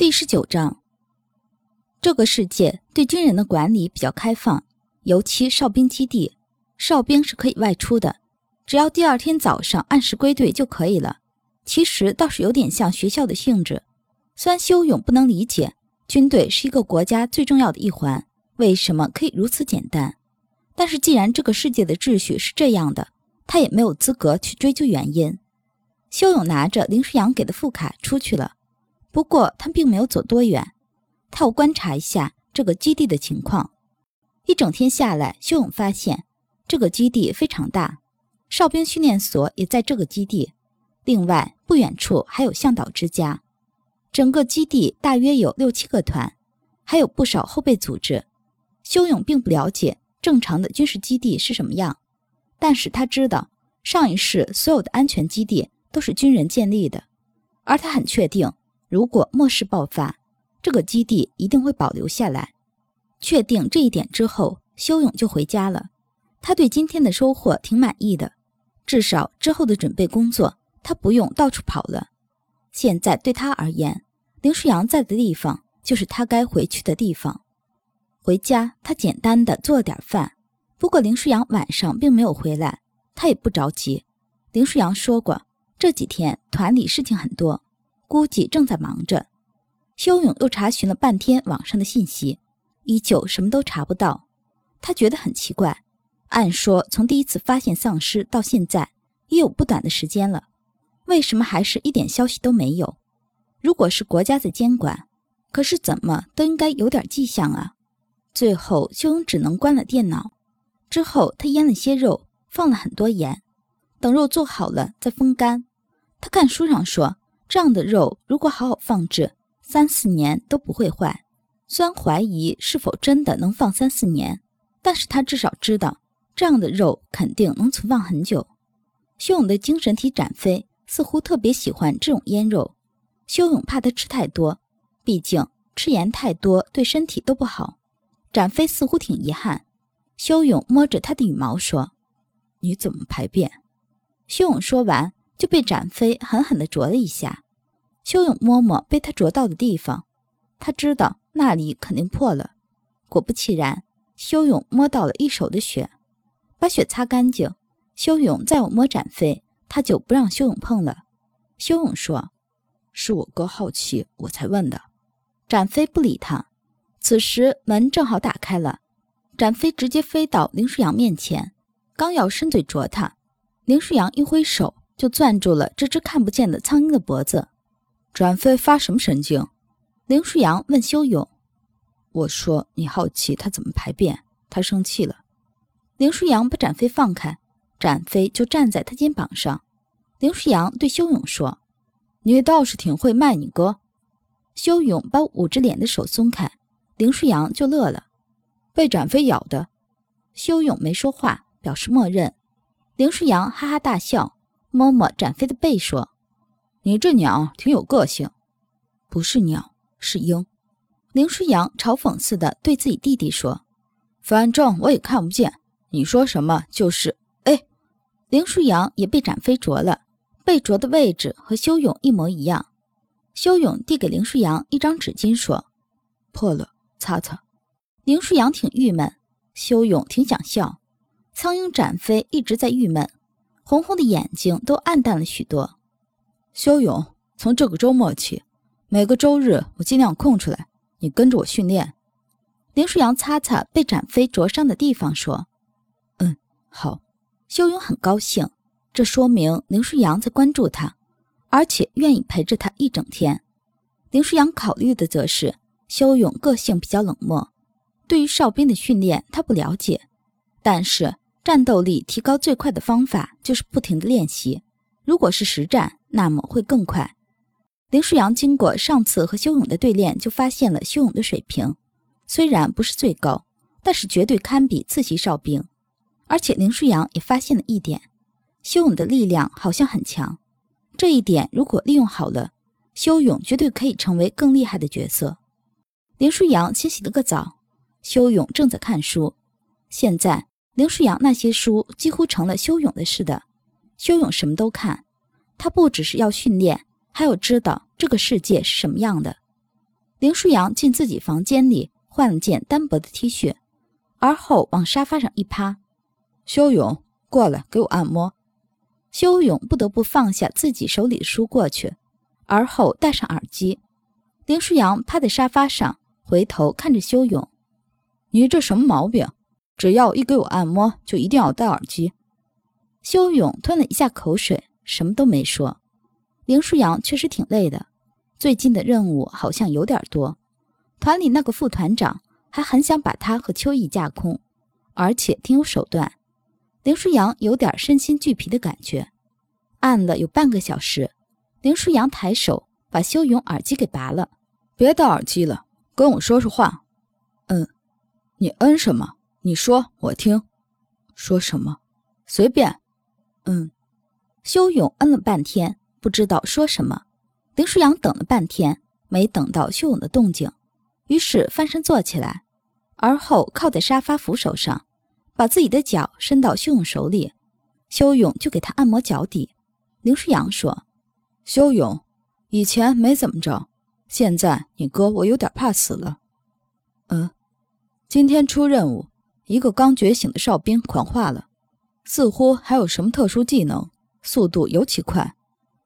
第十九章，这个世界对军人的管理比较开放，尤其哨兵基地，哨兵是可以外出的，只要第二天早上按时归队就可以了。其实倒是有点像学校的性质。虽然修勇不能理解军队是一个国家最重要的一环，为什么可以如此简单，但是既然这个世界的秩序是这样的，他也没有资格去追究原因。修勇拿着林诗阳给的副卡出去了。不过他并没有走多远，他要观察一下这个基地的情况。一整天下来，修勇发现这个基地非常大，哨兵训练所也在这个基地。另外，不远处还有向导之家。整个基地大约有六七个团，还有不少后备组织。修勇并不了解正常的军事基地是什么样，但是他知道上一世所有的安全基地都是军人建立的，而他很确定。如果末世爆发，这个基地一定会保留下来。确定这一点之后，修勇就回家了。他对今天的收获挺满意的，至少之后的准备工作他不用到处跑了。现在对他而言，林舒扬在的地方就是他该回去的地方。回家，他简单的做了点饭。不过林舒扬晚上并没有回来，他也不着急。林舒扬说过，这几天团里事情很多。估计正在忙着。修勇又查询了半天网上的信息，依旧什么都查不到。他觉得很奇怪。按说从第一次发现丧尸到现在也有不短的时间了，为什么还是一点消息都没有？如果是国家在监管，可是怎么都应该有点迹象啊。最后，修勇只能关了电脑。之后，他腌了些肉，放了很多盐，等肉做好了再风干。他看书上说。这样的肉如果好好放置，三四年都不会坏。虽然怀疑是否真的能放三四年，但是他至少知道这样的肉肯定能存放很久。修勇的精神体展飞似乎特别喜欢这种腌肉。修勇怕他吃太多，毕竟吃盐太多对身体都不好。展飞似乎挺遗憾。修勇摸着他的羽毛说：“你怎么排便？”修勇说完。就被展飞狠狠地啄了一下。修勇摸摸被他啄到的地方，他知道那里肯定破了。果不其然，修勇摸到了一手的血。把血擦干净，修勇再要摸展飞，他就不让修勇碰了。修勇说：“是我哥好奇，我才问的。”展飞不理他。此时门正好打开了，展飞直接飞到林舒扬面前，刚要伸嘴啄他，林舒扬一挥手。就攥住了这只看不见的苍蝇的脖子。展飞发什么神经？林舒扬问修勇。我说你好奇他怎么排便，他生气了。林舒扬把展飞放开，展飞就站在他肩膀上。林舒扬对修勇说：“你倒是挺会卖你哥。”修勇把捂着脸的手松开，林舒扬就乐了。被展飞咬的。修勇没说话，表示默认。林舒扬哈哈大笑。摸摸展飞的背，说：“你这鸟挺有个性，不是鸟，是鹰。”林舒扬嘲讽似的对自己弟弟说：“反正我也看不见，你说什么就是。”哎，林舒扬也被展飞啄了，被啄的位置和修勇一模一样。修勇递给林舒扬一张纸巾，说：“破了，擦擦。”林舒扬挺郁闷，修勇挺想笑。苍鹰展飞一直在郁闷。红红的眼睛都暗淡了许多。修勇，从这个周末起，每个周日我尽量空出来，你跟着我训练。林舒扬擦擦被展飞灼伤的地方，说：“嗯，好。”修勇很高兴，这说明林舒扬在关注他，而且愿意陪着他一整天。林舒扬考虑的则是修勇个性比较冷漠，对于哨兵的训练他不了解，但是。战斗力提高最快的方法就是不停的练习。如果是实战，那么会更快。林舒扬经过上次和修勇的对练，就发现了修勇的水平，虽然不是最高，但是绝对堪比次级哨兵。而且林舒扬也发现了一点，修勇的力量好像很强。这一点如果利用好了，修勇绝对可以成为更厉害的角色。林舒扬先洗了个澡，修勇正在看书，现在。林舒扬那些书几乎成了修勇的似的，修勇什么都看，他不只是要训练，还要知道这个世界是什么样的。林舒扬进自己房间里换了件单薄的 T 恤，而后往沙发上一趴。修勇，过来给我按摩。修勇不得不放下自己手里的书过去，而后戴上耳机。林舒扬趴在沙发上，回头看着修勇：“你这什么毛病？只要一给我按摩，就一定要戴耳机？”修勇吞了一下口水，什么都没说。林舒扬确实挺累的。最近的任务好像有点多，团里那个副团长还很想把他和秋意架空，而且挺有手段。林舒扬有点身心俱疲的感觉，按了有半个小时，林舒扬抬手把修勇耳机给拔了，别戴耳机了，跟我说说话。嗯，你嗯什么？你说我听。说什么？随便。嗯，修勇嗯了半天，不知道说什么。林舒扬等了半天，没等到修勇的动静，于是翻身坐起来，而后靠在沙发扶手上，把自己的脚伸到修勇手里，修勇就给他按摩脚底。林舒扬说：“修勇，以前没怎么着，现在你哥我有点怕死了。嗯，今天出任务，一个刚觉醒的哨兵狂化了，似乎还有什么特殊技能，速度尤其快。”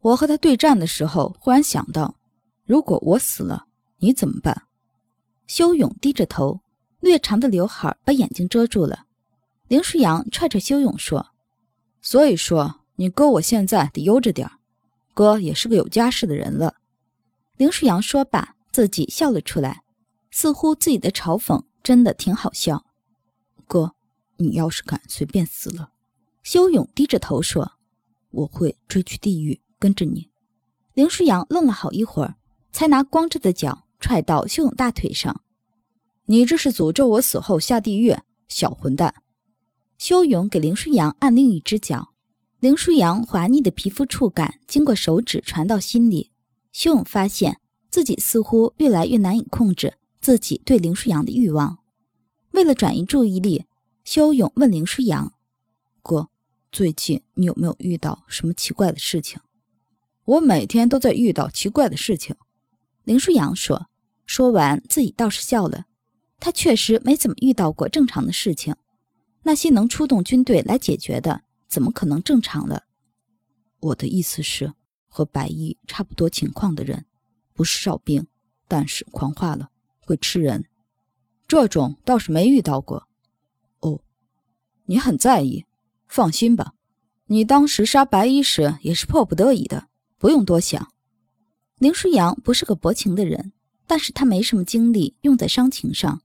我和他对战的时候，忽然想到，如果我死了，你怎么办？修勇低着头，略长的刘海把眼睛遮住了。林舒扬踹踹修勇说：“所以说，你哥我现在得悠着点哥也是个有家室的人了。”林舒扬说罢，自己笑了出来，似乎自己的嘲讽真的挺好笑。哥，你要是敢随便死了，修勇低着头说：“我会追去地狱。”跟着你，林舒扬愣了好一会儿，才拿光着的脚踹到修勇大腿上。你这是诅咒我死后下地狱，小混蛋！修勇给林舒扬按另一只脚，林舒扬滑腻的皮肤触感经过手指传到心里。修勇发现自己似乎越来越难以控制自己对林舒扬的欲望。为了转移注意力，修勇问林舒扬：“哥，最近你有没有遇到什么奇怪的事情？”我每天都在遇到奇怪的事情，林舒扬说。说完，自己倒是笑了。他确实没怎么遇到过正常的事情。那些能出动军队来解决的，怎么可能正常了？我的意思是，和白衣差不多情况的人，不是哨兵，但是狂化了，会吃人。这种倒是没遇到过。哦，你很在意。放心吧，你当时杀白衣时也是迫不得已的。不用多想，林舒扬不是个薄情的人，但是他没什么精力用在伤情上，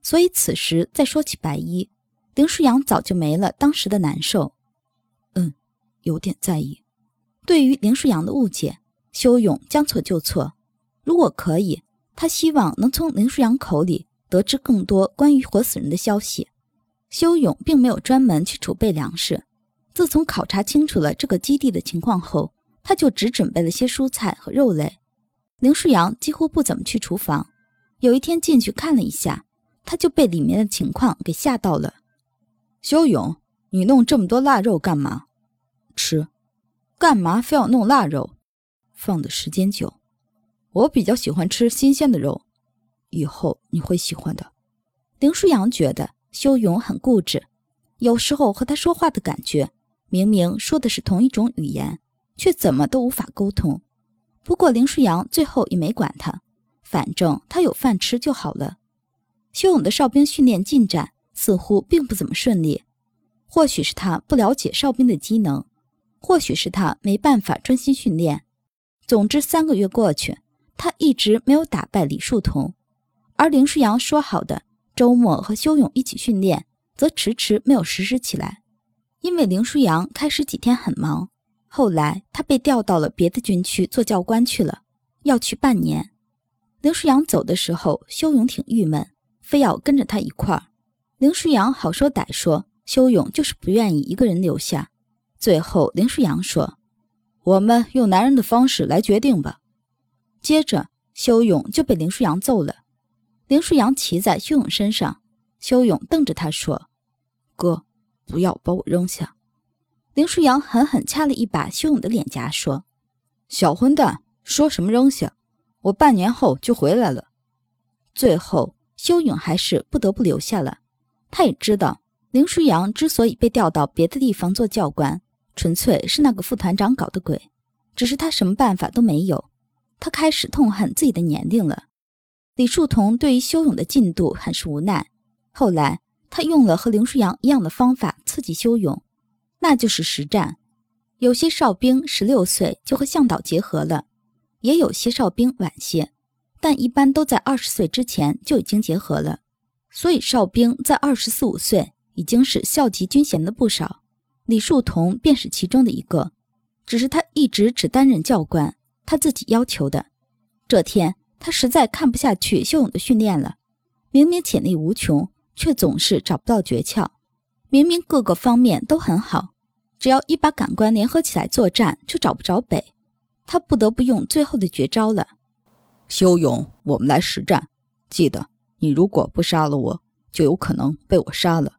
所以此时再说起白衣，林舒扬早就没了当时的难受。嗯，有点在意。对于林舒扬的误解，修勇将错就错。如果可以，他希望能从林舒扬口里得知更多关于活死人的消息。修勇并没有专门去储备粮食，自从考察清楚了这个基地的情况后。他就只准备了些蔬菜和肉类。林舒扬几乎不怎么去厨房。有一天进去看了一下，他就被里面的情况给吓到了。修勇，你弄这么多腊肉干嘛？吃？干嘛非要弄腊肉？放的时间久。我比较喜欢吃新鲜的肉，以后你会喜欢的。林舒扬觉得修勇很固执，有时候和他说话的感觉，明明说的是同一种语言。却怎么都无法沟通。不过林舒扬最后也没管他，反正他有饭吃就好了。修勇的哨兵训练进展似乎并不怎么顺利，或许是他不了解哨兵的机能，或许是他没办法专心训练。总之，三个月过去，他一直没有打败李树桐，而林舒扬说好的周末和修勇一起训练，则迟迟没有实施起来。因为林舒扬开始几天很忙。后来，他被调到了别的军区做教官去了，要去半年。林舒扬走的时候，修勇挺郁闷，非要跟着他一块儿。林舒扬好说歹说，修勇就是不愿意一个人留下。最后，林舒扬说：“我们用男人的方式来决定吧。”接着，修勇就被林舒扬揍了。林舒扬骑在修勇身上，修勇瞪着他说：“哥，不要把我扔下。”林舒扬狠狠掐了一把修勇的脸颊，说：“小混蛋，说什么扔下？我半年后就回来了，最后，修勇还是不得不留下了。他也知道，林舒扬之所以被调到别的地方做教官，纯粹是那个副团长搞的鬼。只是他什么办法都没有。他开始痛恨自己的年龄了。李树桐对于修勇的进度很是无奈。后来，他用了和林舒扬一样的方法刺激修勇，那就是实战。有些哨兵十六岁就和向导结合了，也有些哨兵晚些，但一般都在二十岁之前就已经结合了。所以，哨兵在二十四五岁已经是校级军衔的不少。李树桐便是其中的一个，只是他一直只担任教官，他自己要求的。这天，他实在看不下去修勇的训练了，明明潜力无穷。却总是找不到诀窍，明明各个方面都很好，只要一把感官联合起来作战，就找不着北。他不得不用最后的绝招了。修勇，我们来实战。记得，你如果不杀了我，就有可能被我杀了。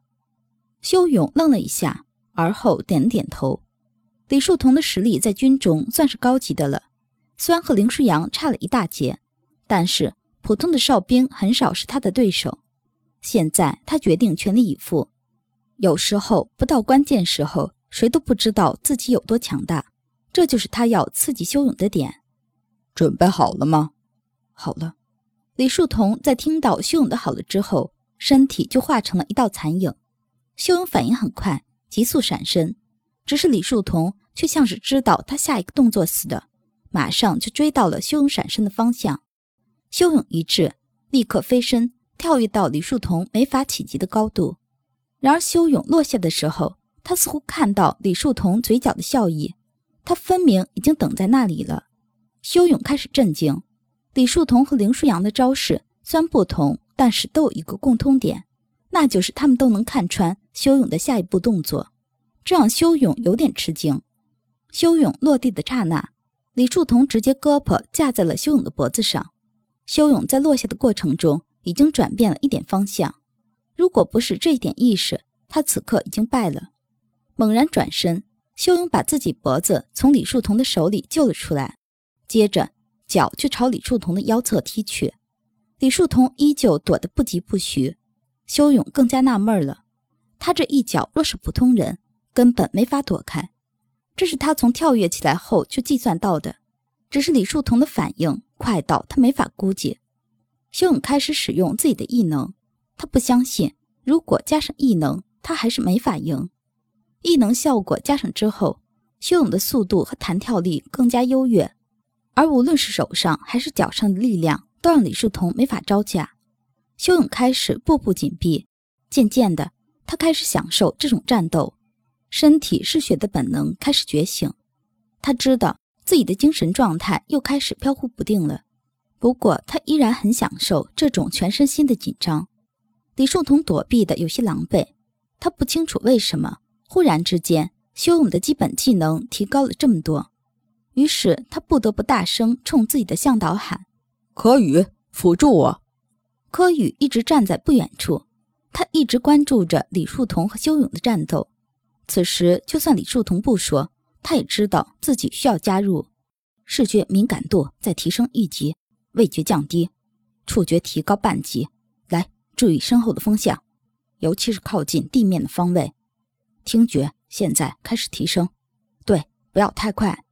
修勇愣了一下，而后点了点头。李树桐的实力在军中算是高级的了，虽然和林舒扬差了一大截，但是普通的哨兵很少是他的对手。现在他决定全力以赴。有时候不到关键时候，谁都不知道自己有多强大。这就是他要刺激修勇的点。准备好了吗？好了。李树桐在听到修勇的好了之后，身体就化成了一道残影。修勇反应很快，急速闪身。只是李树桐却像是知道他下一个动作似的，马上就追到了修勇闪身的方向。修勇一滞，立刻飞身。跳跃到李树桐没法企及的高度，然而修勇落下的时候，他似乎看到李树桐嘴角的笑意，他分明已经等在那里了。修勇开始震惊，李树桐和林舒扬的招式虽然不同，但是都有一个共通点，那就是他们都能看穿修勇的下一步动作，这让修勇有点吃惊。修勇落地的刹那，李树桐直接胳膊架在了修勇的脖子上，修勇在落下的过程中。已经转变了一点方向，如果不是这一点意识，他此刻已经败了。猛然转身，修勇把自己脖子从李树桐的手里救了出来，接着脚就朝李树桐的腰侧踢去。李树桐依旧躲得不疾不徐，修勇更加纳闷了：他这一脚若是普通人，根本没法躲开。这是他从跳跃起来后就计算到的，只是李树桐的反应快到他没法估计。修勇开始使用自己的异能，他不相信，如果加上异能，他还是没法赢。异能效果加上之后，修勇的速度和弹跳力更加优越，而无论是手上还是脚上的力量，都让李树桐没法招架。修勇开始步步紧逼，渐渐的，他开始享受这种战斗，身体嗜血的本能开始觉醒。他知道自己的精神状态又开始飘忽不定了。不过，他依然很享受这种全身心的紧张。李树桐躲避的有些狼狈，他不清楚为什么忽然之间修勇的基本技能提高了这么多，于是他不得不大声冲自己的向导喊：“柯宇，辅助我！”柯宇一直站在不远处，他一直关注着李树桐和修勇的战斗。此时，就算李树桐不说，他也知道自己需要加入。视觉敏感度再提升一级。味觉降低，触觉提高半级。来，注意身后的风向，尤其是靠近地面的方位。听觉现在开始提升，对，不要太快。